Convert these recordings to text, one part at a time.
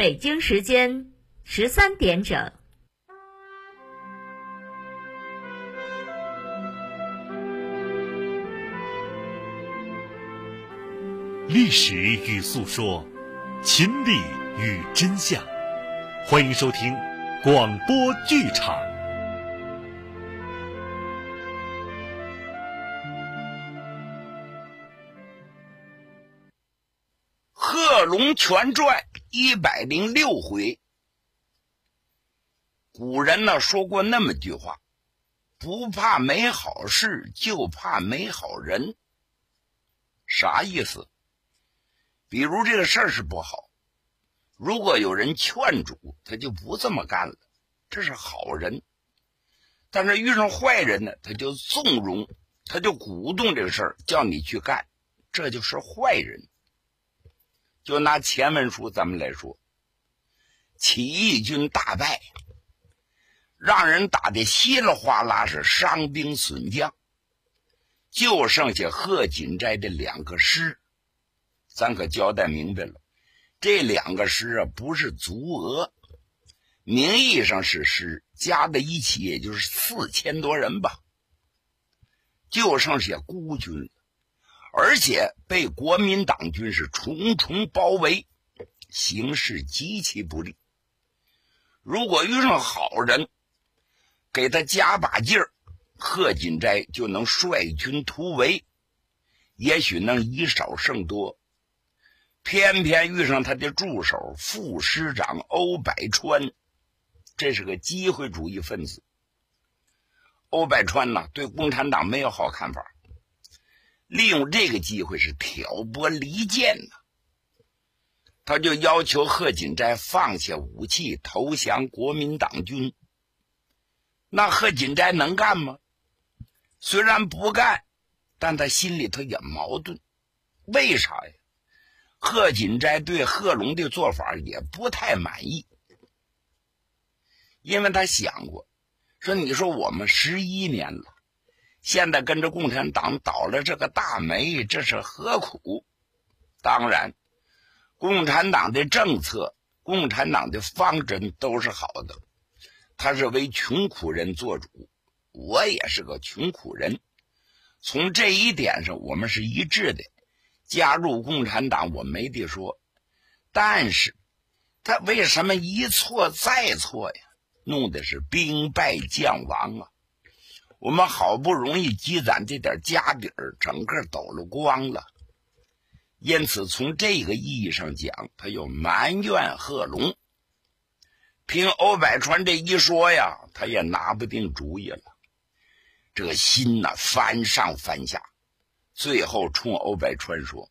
北京时间十三点整。历史与诉说，秦理与真相，欢迎收听广播剧场。《贺龙全传》一百零六回，古人呢说过那么句话：“不怕没好事，就怕没好人。”啥意思？比如这个事儿是不好，如果有人劝阻，他就不这么干了，这是好人；但是遇上坏人呢，他就纵容，他就鼓动这个事儿，叫你去干，这就是坏人。就拿前文书咱们来说，起义军大败，让人打的稀里哗啦，是伤兵损将，就剩下贺锦斋的两个师。咱可交代明白了，这两个师啊不是足额，名义上是师，加在一起也就是四千多人吧，就剩下孤军了，而且被国民党军是重重包围，形势极其不利。如果遇上好人，给他加把劲儿，贺锦斋就能率军突围，也许能以少胜多。偏偏遇上他的助手副师长欧百川，这是个机会主义分子。欧百川呢，对共产党没有好看法，利用这个机会是挑拨离间呢。他就要求贺锦斋放下武器，投降国民党军。那贺锦斋能干吗？虽然不干，但他心里头也矛盾。为啥呀？贺锦斋对贺龙的做法也不太满意，因为他想过，说你说我们十一年了，现在跟着共产党倒了这个大霉，这是何苦？当然，共产党的政策、共产党的方针都是好的，他是为穷苦人做主，我也是个穷苦人，从这一点上我们是一致的。加入共产党我没得说，但是他为什么一错再错呀？弄的是兵败将亡啊！我们好不容易积攒这点家底儿，整个抖了光了。因此，从这个意义上讲，他又埋怨贺龙。凭欧百川这一说呀，他也拿不定主意了，这个心呐翻上翻下。最后冲欧百川说：“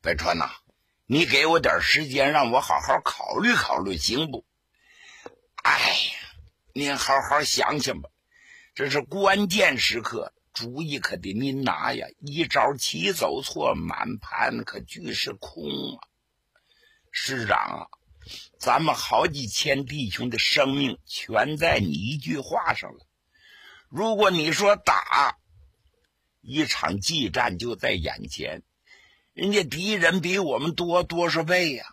百川呐，你给我点时间，让我好好考虑考虑，行不？哎呀，您好好想想吧，这是关键时刻，主意可得您拿呀！一招棋走错，满盘可俱是空啊！师长啊，咱们好几千弟兄的生命全在你一句话上了。如果你说打……”一场激战就在眼前，人家敌人比我们多多少倍呀！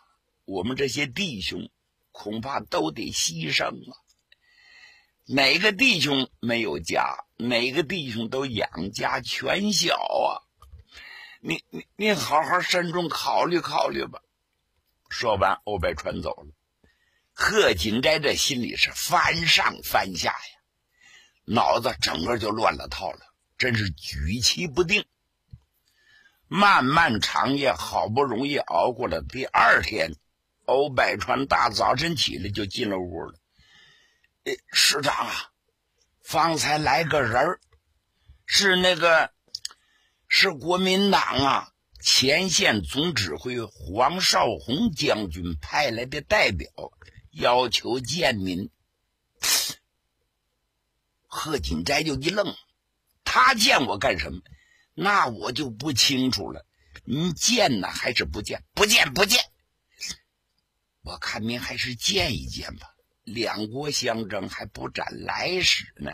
我们这些弟兄恐怕都得牺牲啊！哪个弟兄没有家？哪个弟兄都养家全小啊！你你你好好慎重考虑考虑吧。说完，欧百川走了。贺锦斋这心里是翻上翻下呀，脑子整个就乱了套了。真是举棋不定，漫漫长夜，好不容易熬过了第二天，欧百川大早晨起来就进了屋了。师长啊，方才来个人儿，是那个是国民党啊前线总指挥黄绍竑将军派来的代表，要求见您。贺锦斋就一愣。他见我干什么？那我就不清楚了。您见呢还是不见？不见，不见。我看您还是见一见吧。两国相争还不斩来使呢，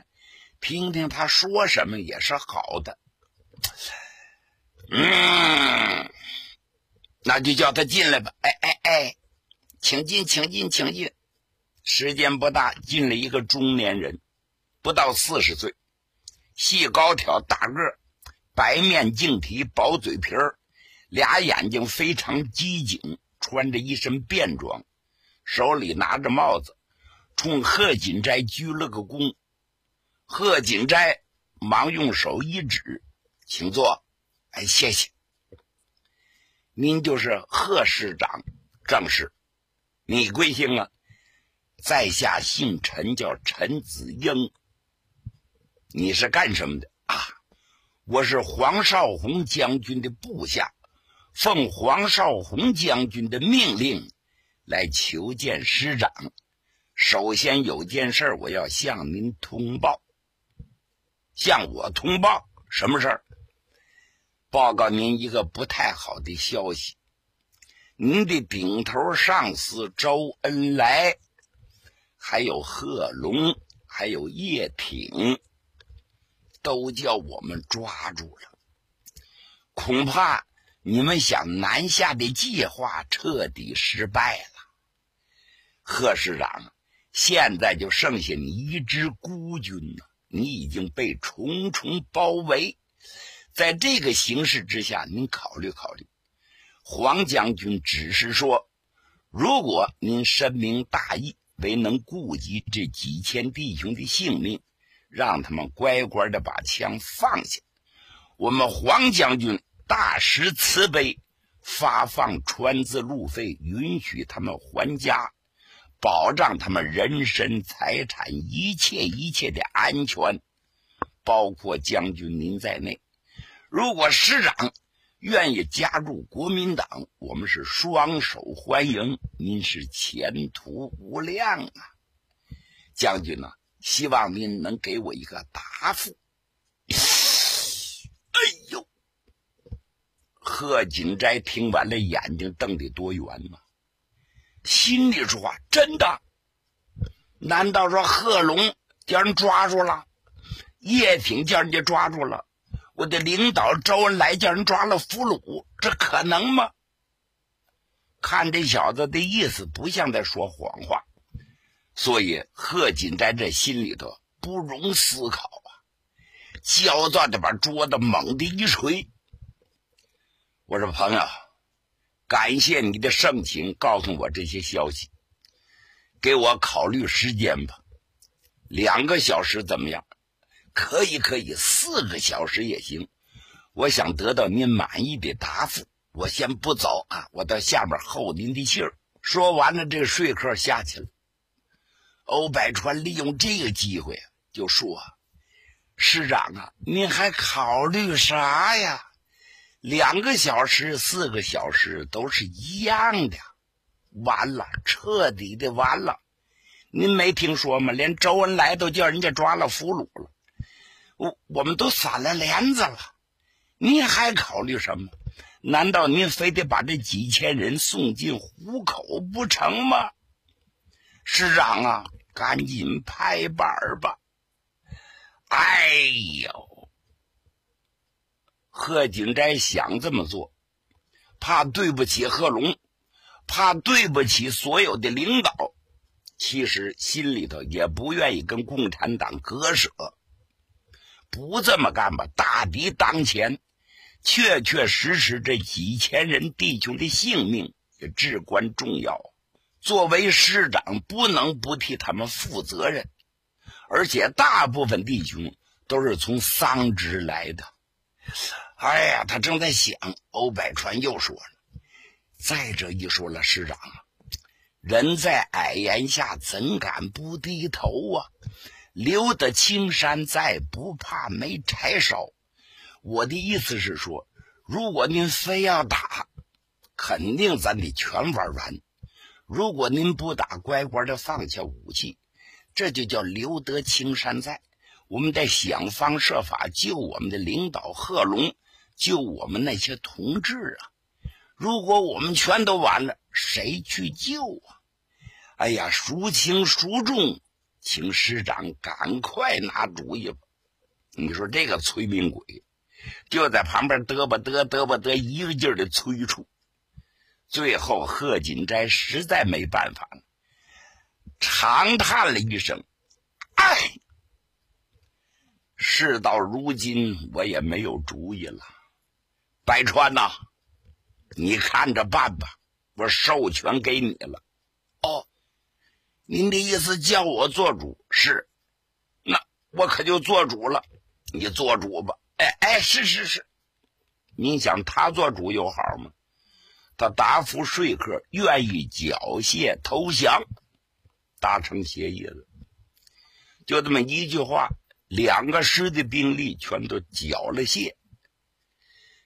听听他说什么也是好的。嗯，那就叫他进来吧。哎哎哎，请进，请进，请进。时间不大，进了一个中年人，不到四十岁，细高挑，大个儿，白面净体，薄嘴皮儿，俩眼睛非常机警，穿着一身便装，手里拿着帽子，冲贺锦斋鞠了个躬。贺锦斋忙用手一指，请坐。哎，谢谢。您就是贺市长，正是。你贵姓啊？在下姓陈，叫陈子英。你是干什么的啊？我是黄绍竑将军的部下，奉黄绍竑将军的命令来求见师长。首先有件事我要向您通报。向我通报什么事儿？报告您一个不太好的消息，您的顶头上司周恩来，还有贺龙，还有叶挺，都叫我们抓住了。恐怕你们想南下的计划彻底失败了。贺市长，现在就剩下你一支孤军了。你已经被重重包围，在这个形势之下，您考虑考虑。黄将军只是说，如果您深明大义，为能顾及这几千弟兄的性命，让他们乖乖的把枪放下，我们黄将军大施慈悲，发放川资路费，允许他们还家。保障他们人身、财产一切一切的安全，包括将军您在内。如果师长愿意加入国民党，我们是双手欢迎。您是前途无量啊，将军呐！希望您能给我一个答复。哎呦，贺锦斋听完了，眼睛瞪得多圆呐！心里说话：“真的？难道说贺龙叫人抓住了，叶挺叫人家抓住了，我的领导周恩来叫人抓了俘虏？这可能吗？”看这小子的意思，不像在说谎话，所以贺锦在这心里头不容思考啊，焦躁的把桌子猛地一捶。我说：“朋友。”感谢你的盛情，告诉我这些消息，给我考虑时间吧。两个小时怎么样？可以，可以，四个小时也行。我想得到您满意的答复。我先不走啊，我到下面候您的信儿。说完了，这个说客下去了。欧百川利用这个机会就说：“师长啊，您还考虑啥呀？”两个小时、四个小时都是一样的，完了，彻底的完了。您没听说吗？连周恩来都叫人家抓了俘虏了，我我们都散了帘子了，您还考虑什么？难道您非得把这几千人送进虎口不成吗？师长啊，赶紧拍板吧！哎呦！贺锦斋想这么做，怕对不起贺龙，怕对不起所有的领导，其实心里头也不愿意跟共产党割舍。不这么干吧，大敌当前，确确实实这几千人弟兄的性命也至关重要。作为师长，不能不替他们负责任，而且大部分弟兄都是从桑植来的。哎呀，他正在想，欧百川又说了：“再者一说了，师长啊，人在矮檐下，怎敢不低头啊？留得青山在，不怕没柴烧。我的意思是说，如果您非要打，肯定咱得全玩完；如果您不打，乖乖的放下武器，这就叫留得青山在。我们得想方设法救我们的领导贺龙。”救我们那些同志啊！如果我们全都完了，谁去救啊？哎呀，孰轻孰重，请师长赶快拿主意吧！你说这个催命鬼就在旁边嘚吧嘚嘚吧嘚，一个劲儿的催促。最后，贺锦斋实在没办法了，长叹了一声：“哎，事到如今，我也没有主意了。百川呐，你看着办吧，我授权给你了。哦，您的意思叫我做主是？那我可就做主了。你做主吧。哎哎，是是是。您想他做主有好吗？”他答复说客，愿意缴械投降，达成协议了。就这么一句话，两个师的兵力全都缴了械。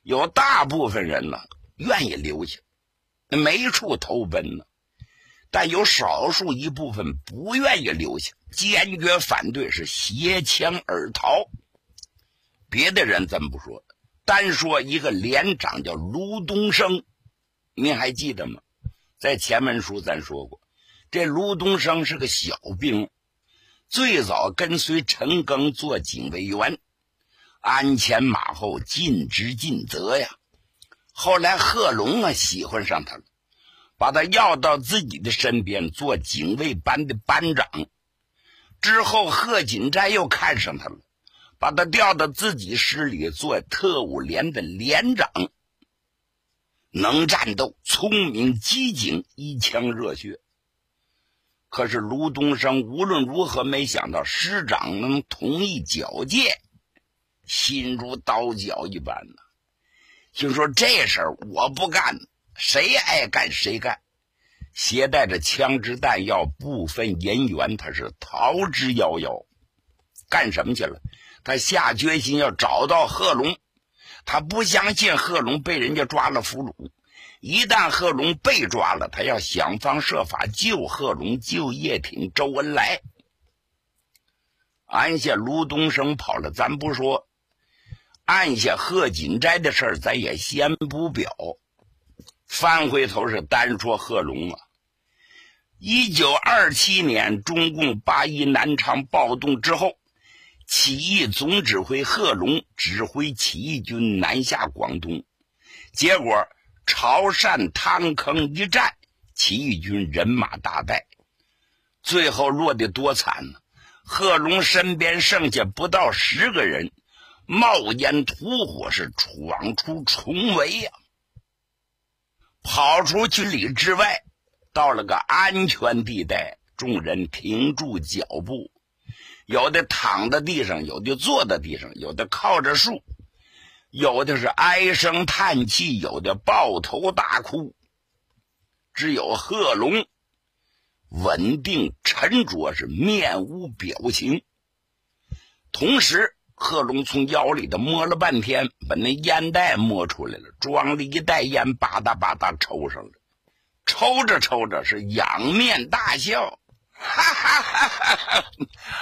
有大部分人呢愿意留下，没处投奔呢；但有少数一部分不愿意留下，坚决反对，是携枪而逃。别的人咱不说，单说一个连长叫卢东升。您还记得吗？在前文书咱说过，这卢东升是个小兵，最早跟随陈赓做警卫员，鞍前马后，尽职尽责呀。后来贺龙啊喜欢上他了，把他要到自己的身边做警卫班的班长。之后贺锦斋又看上他了，把他调到自己师里做特务连的连长。能战斗，聪明机警，一腔热血。可是卢东升无论如何没想到师长能同意缴械，心如刀绞一般呢。心说这事儿我不干，谁爱干谁干。携带着枪支弹药，不分人员，他是逃之夭夭。干什么去了？他下决心要找到贺龙。他不相信贺龙被人家抓了俘虏，一旦贺龙被抓了，他要想方设法救贺龙、救叶挺、周恩来。按下卢东升跑了，咱不说；按下贺锦斋的事儿，咱也先不表。翻回头是单说贺龙啊。一九二七年，中共八一南昌暴动之后。起义总指挥贺龙指挥起义军南下广东，结果潮汕汤坑一战，起义军人马大败，最后落得多惨呢？贺龙身边剩下不到十个人，冒烟吐火，是闯出重围呀，跑出去里之外，到了个安全地带，众人停住脚步。有的躺在地上，有的坐在地上，有的靠着树，有的是唉声叹气，有的抱头大哭。只有贺龙稳定沉着，是面无表情。同时，贺龙从腰里头摸了半天，把那烟袋摸出来了，装了一袋烟，吧嗒吧嗒抽上了。抽着抽着，是仰面大笑。哈哈哈哈哈！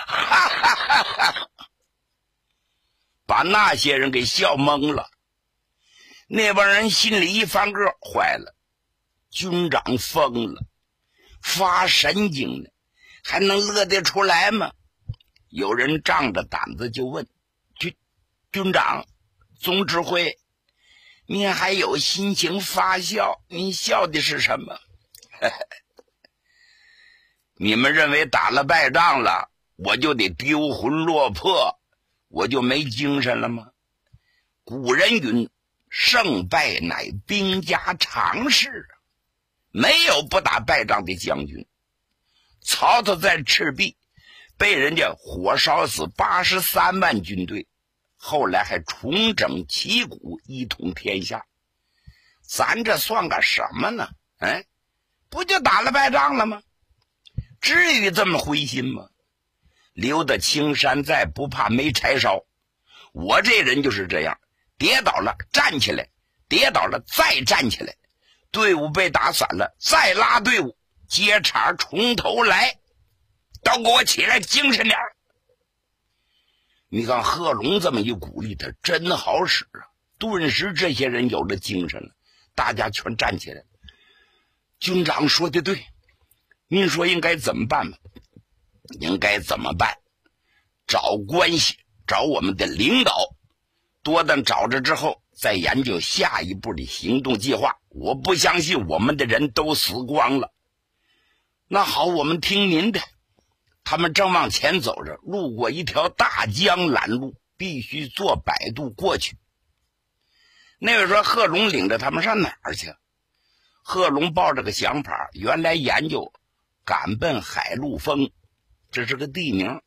哈哈哈哈哈！把那些人给笑懵了。那帮人心里一翻个，坏了，军长疯了，发神经呢，还能乐得出来吗？有人仗着胆子就问：“军军长，总指挥，您还有心情发笑？您笑的是什么？” 你们认为打了败仗了，我就得丢魂落魄，我就没精神了吗？古人云：“胜败乃兵家常事。”没有不打败仗的将军。曹操在赤壁被人家火烧死八十三万军队，后来还重整旗鼓，一统天下。咱这算个什么呢？哎，不就打了败仗了吗？至于这么灰心吗？留得青山在，不怕没柴烧。我这人就是这样，跌倒了站起来，跌倒了再站起来。队伍被打散了，再拉队伍，接茬从头来。都给我起来，精神点你看贺龙这么一鼓励，他真好使啊！顿时这些人有了精神了，大家全站起来。军长说的对。您说应该怎么办吧？应该怎么办？找关系，找我们的领导。多等找着之后，再研究下一步的行动计划。我不相信我们的人都死光了。那好，我们听您的。他们正往前走着，路过一条大江拦路，必须坐摆渡过去。那位说：“贺龙领着他们上哪儿去？”贺龙抱着个想法，原来研究赶奔海陆丰，这是个地名。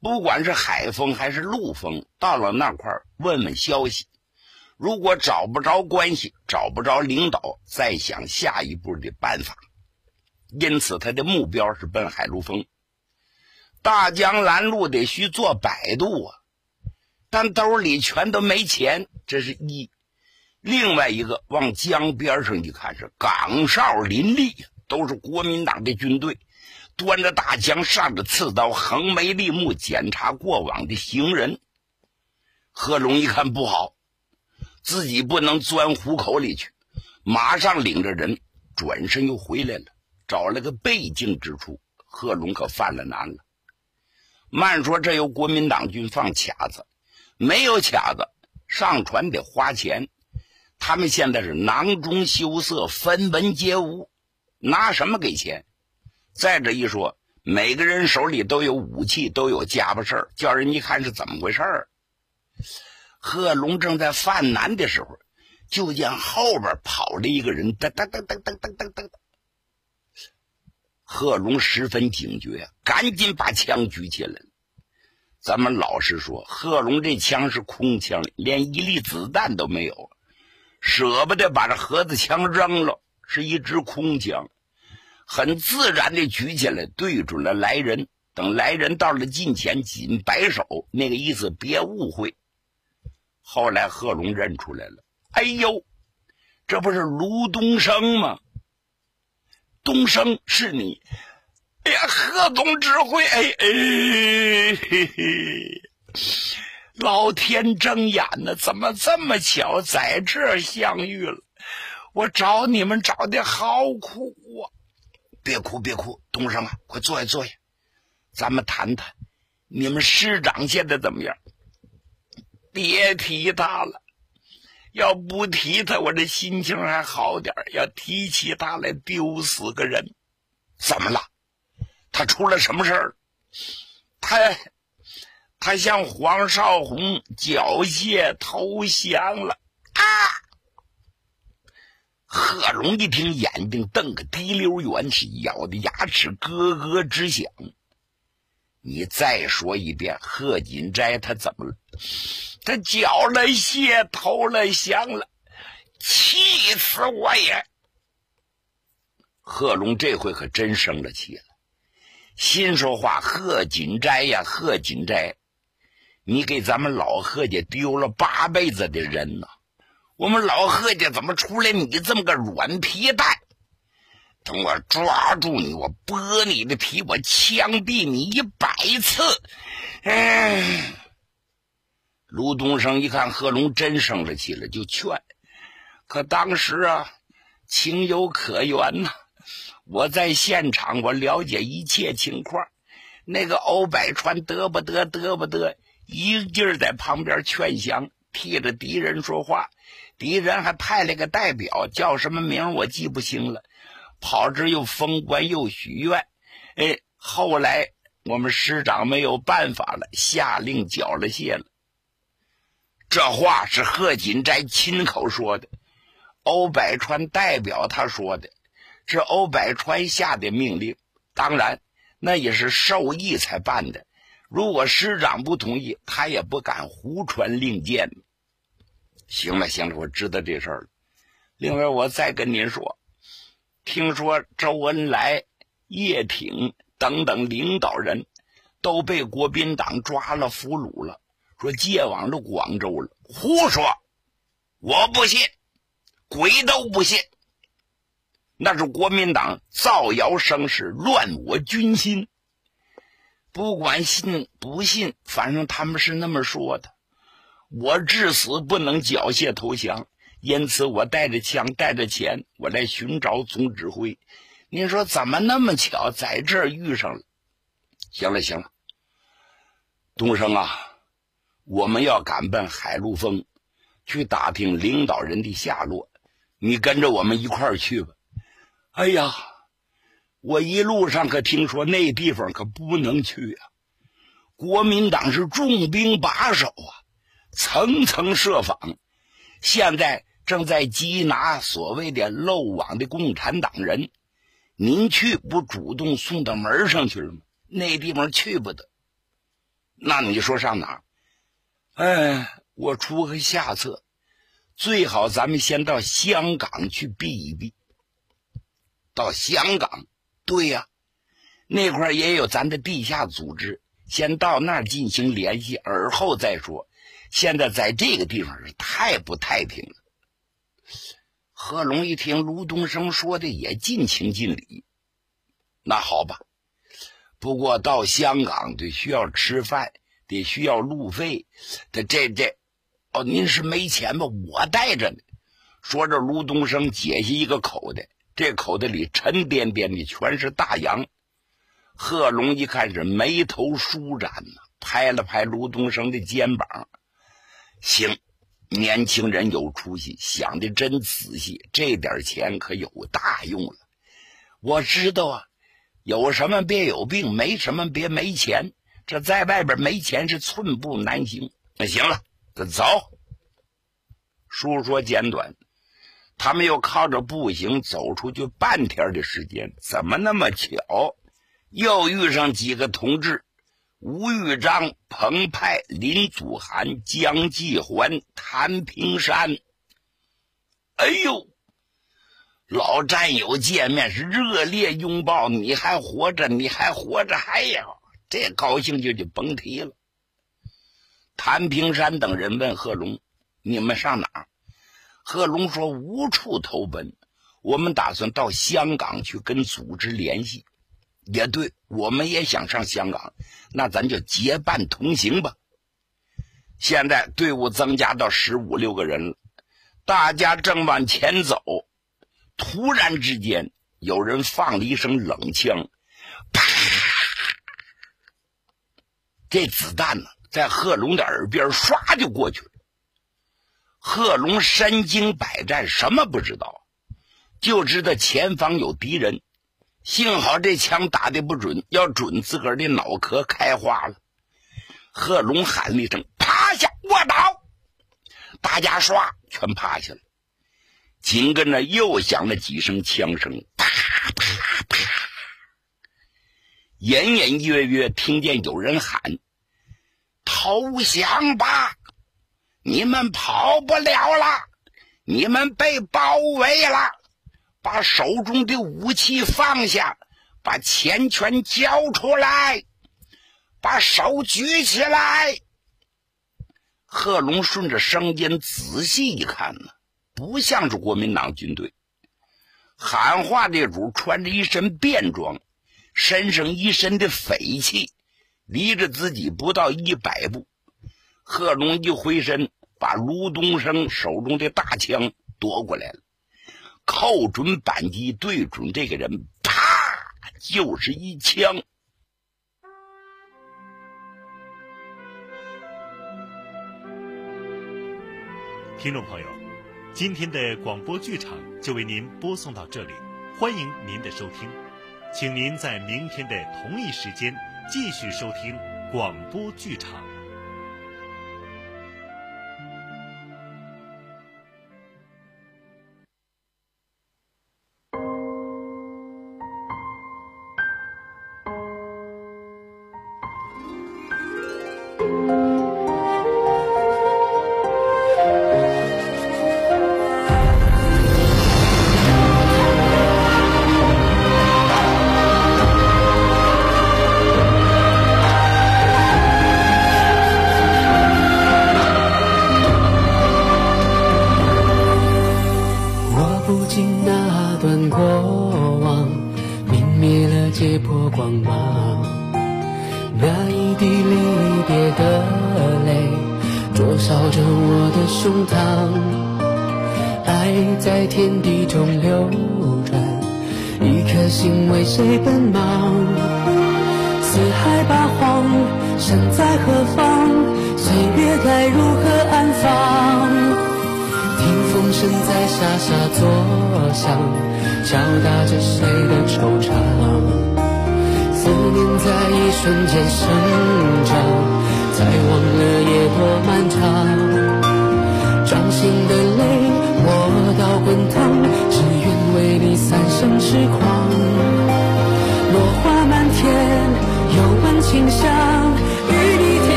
不管是海丰还是陆丰，到了那块问问消息。如果找不着关系，找不着领导，再想下一步的办法。因此，他的目标是奔海陆丰。大江拦路得需做摆渡啊，但兜里全都没钱，这是一。另外一个往江边上一看，是岗哨林立，都是国民党的军队，端着大枪，上着刺刀，横眉立目检查过往的行人。贺龙一看不好。自己不能钻虎口里去，马上领着人转身又回来了，找了个背景之处。贺龙可犯了难了。慢说这有国民党军放卡子，没有卡子上船得花钱。他们现在是囊中羞涩，分文皆无，拿什么给钱？再者一说，每个人手里都有武器，都有家伙事儿，叫人一看是怎么回事儿。贺龙正在犯难的时候，就见后边跑了一个人，噔噔噔噔噔噔噔噔。贺龙十分警觉，赶紧把枪举起来。咱们老实说，贺龙这枪是空枪，连一粒子弹都没有，舍不得把这盒子枪扔了，是一支空枪，很自然的举起来，对准了来人。等来人到了近前，紧摆手，那个意思别误会。后来贺龙认出来了，哎呦，这不是卢东升吗？东升是你，哎呀，贺总指挥，哎哎，嘿嘿，老天睁眼呢，怎么这么巧在这相遇了？我找你们找的好苦啊！别哭别哭，东升啊，快坐下坐下，咱们谈谈，你们师长现在怎么样？别提他了，要不提他，我这心情还好点要提起他来，丢死个人。怎么了？他出了什么事儿？他他向黄少红缴械投降了啊！贺龙一听，眼睛瞪个滴溜圆，起咬的牙齿咯咯直响。你再说一遍，贺锦斋他怎么了？他缴了械，投了降了，气死我也！贺龙这回可真生了气了，心说话：贺锦斋呀，贺锦斋，你给咱们老贺家丢了八辈子的人呐！我们老贺家怎么出来你这么个软皮蛋？等我抓住你，我剥你的皮，我枪毙你一百次！嗯。卢东升一看贺龙真生了气了，就劝。可当时啊，情有可原呐。我在现场，我了解一切情况。那个欧百川得不得得不得，一劲儿在旁边劝降，替着敌人说话。敌人还派了个代表，叫什么名我记不清了。跑这又封官又许愿。哎，后来我们师长没有办法了，下令缴了械了。这话是贺锦斋亲口说的，欧百川代表他说的，是欧百川下的命令。当然，那也是授意才办的。如果师长不同意，他也不敢胡传令箭。行了，行了，我知道这事儿了。另外，我再跟您说，听说周恩来、叶挺等等领导人都被国民党抓了俘虏了。说借往了广州了，胡说！我不信，鬼都不信。那是国民党造谣生事，乱我军心。不管信不信，反正他们是那么说的。我至死不能缴械投降，因此我带着枪，带着钱，我来寻找总指挥。您说怎么那么巧，在这儿遇上了？行了，行了，东升啊！我们要赶奔海陆丰，去打听领导人的下落。你跟着我们一块儿去吧。哎呀，我一路上可听说那地方可不能去啊！国民党是重兵把守啊，层层设防，现在正在缉拿所谓的漏网的共产党人。您去不主动送到门上去了吗？那地方去不得。那你说上哪？哎，我出个下策，最好咱们先到香港去避一避。到香港，对呀，那块也有咱的地下组织，先到那儿进行联系，而后再说。现在在这个地方是太不太平了。贺龙一听卢东升说的也尽情尽理，那好吧。不过到香港得需要吃饭，得需要路费，这这这，哦，您是没钱吧？我带着呢。说着，卢东升解下一个口袋，这口袋里沉甸甸的全是大洋。贺龙一看是眉头舒展呐，拍了拍卢东升的肩膀，行。年轻人有出息，想的真仔细。这点钱可有大用了。我知道啊，有什么别有病，没什么别没钱。这在外边没钱是寸步难行。那行了，走。书说简短，他们又靠着步行走出去半天的时间，怎么那么巧，又遇上几个同志？吴玉章、彭湃、林祖涵、江继环、谭平山。哎呦，老战友见面是热烈拥抱，你还活着，你还活着，哎呀，这高兴就就甭提了。谭平山等人问贺龙：“你们上哪儿？”贺龙说：“无处投奔，我们打算到香港去跟组织联系。”也对，我们也想上香港，那咱就结伴同行吧。现在队伍增加到十五六个人了，大家正往前走，突然之间有人放了一声冷枪，啪！这子弹呢，在贺龙的耳边唰就过去了。贺龙身经百战，什么不知道，就知道前方有敌人。幸好这枪打的不准，要准自个儿的脑壳开花了。贺龙喊了一声：“趴下，卧倒！”大家唰全趴下了。紧跟着又响了几声枪声，啪啪啪，隐隐约约听见有人喊：“投降吧！你们跑不了了，你们被包围了。”把手中的武器放下，把钱权交出来，把手举起来。贺龙顺着声音仔细一看呢，不像是国民党军队。喊话的主穿着一身便装，身上一身的匪气，离着自己不到一百步。贺龙一回身，把卢东升手中的大枪夺过来了。扣准扳机，对准这个人，啪，就是一枪。听众朋友，今天的广播剧场就为您播送到这里，欢迎您的收听，请您在明天的同一时间继续收听广播剧场。敲打着谁的惆怅。思念在一瞬间生长，才忘了夜多漫长。掌心的泪握到滚烫，只愿为你三生痴狂。落花满天，又闻清香，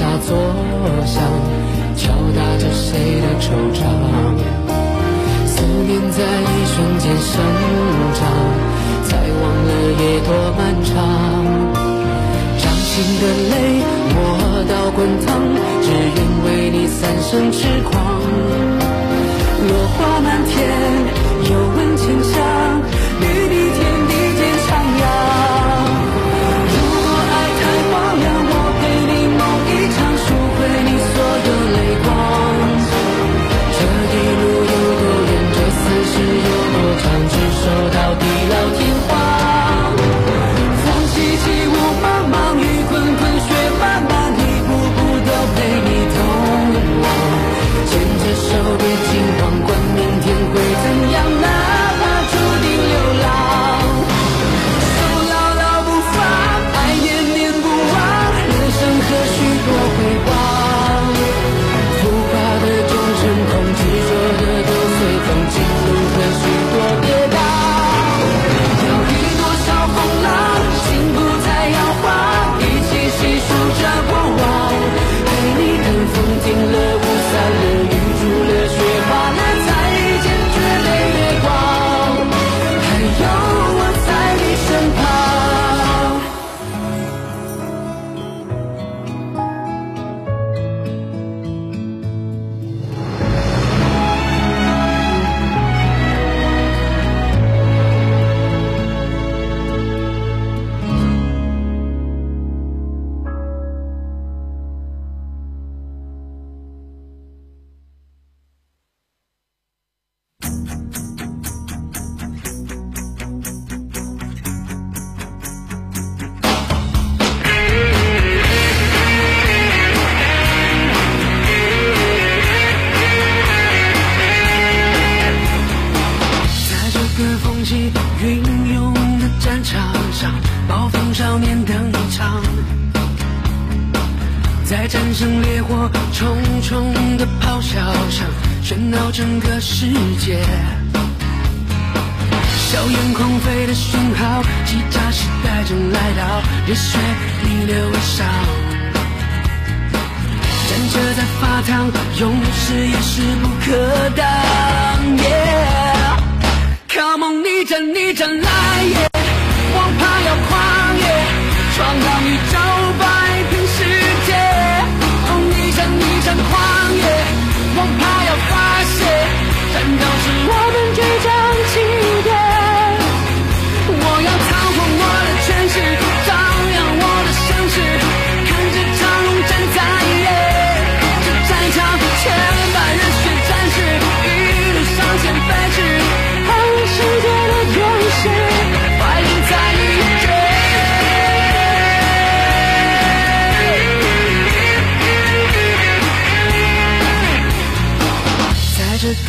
下作响，敲打着谁的惆怅？思念在一瞬间生长，才忘了夜多漫长。掌心的泪磨到滚烫，只愿为你三生痴势不可挡耶 come on 逆战逆战来也王牌要狂野闯荡宇宙摆平世界。oh 逆战逆战狂野王牌要发泄。战斗是我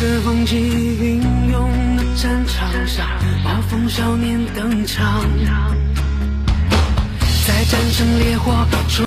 在风起云涌的战场上，暴风少年登场，在战胜烈火。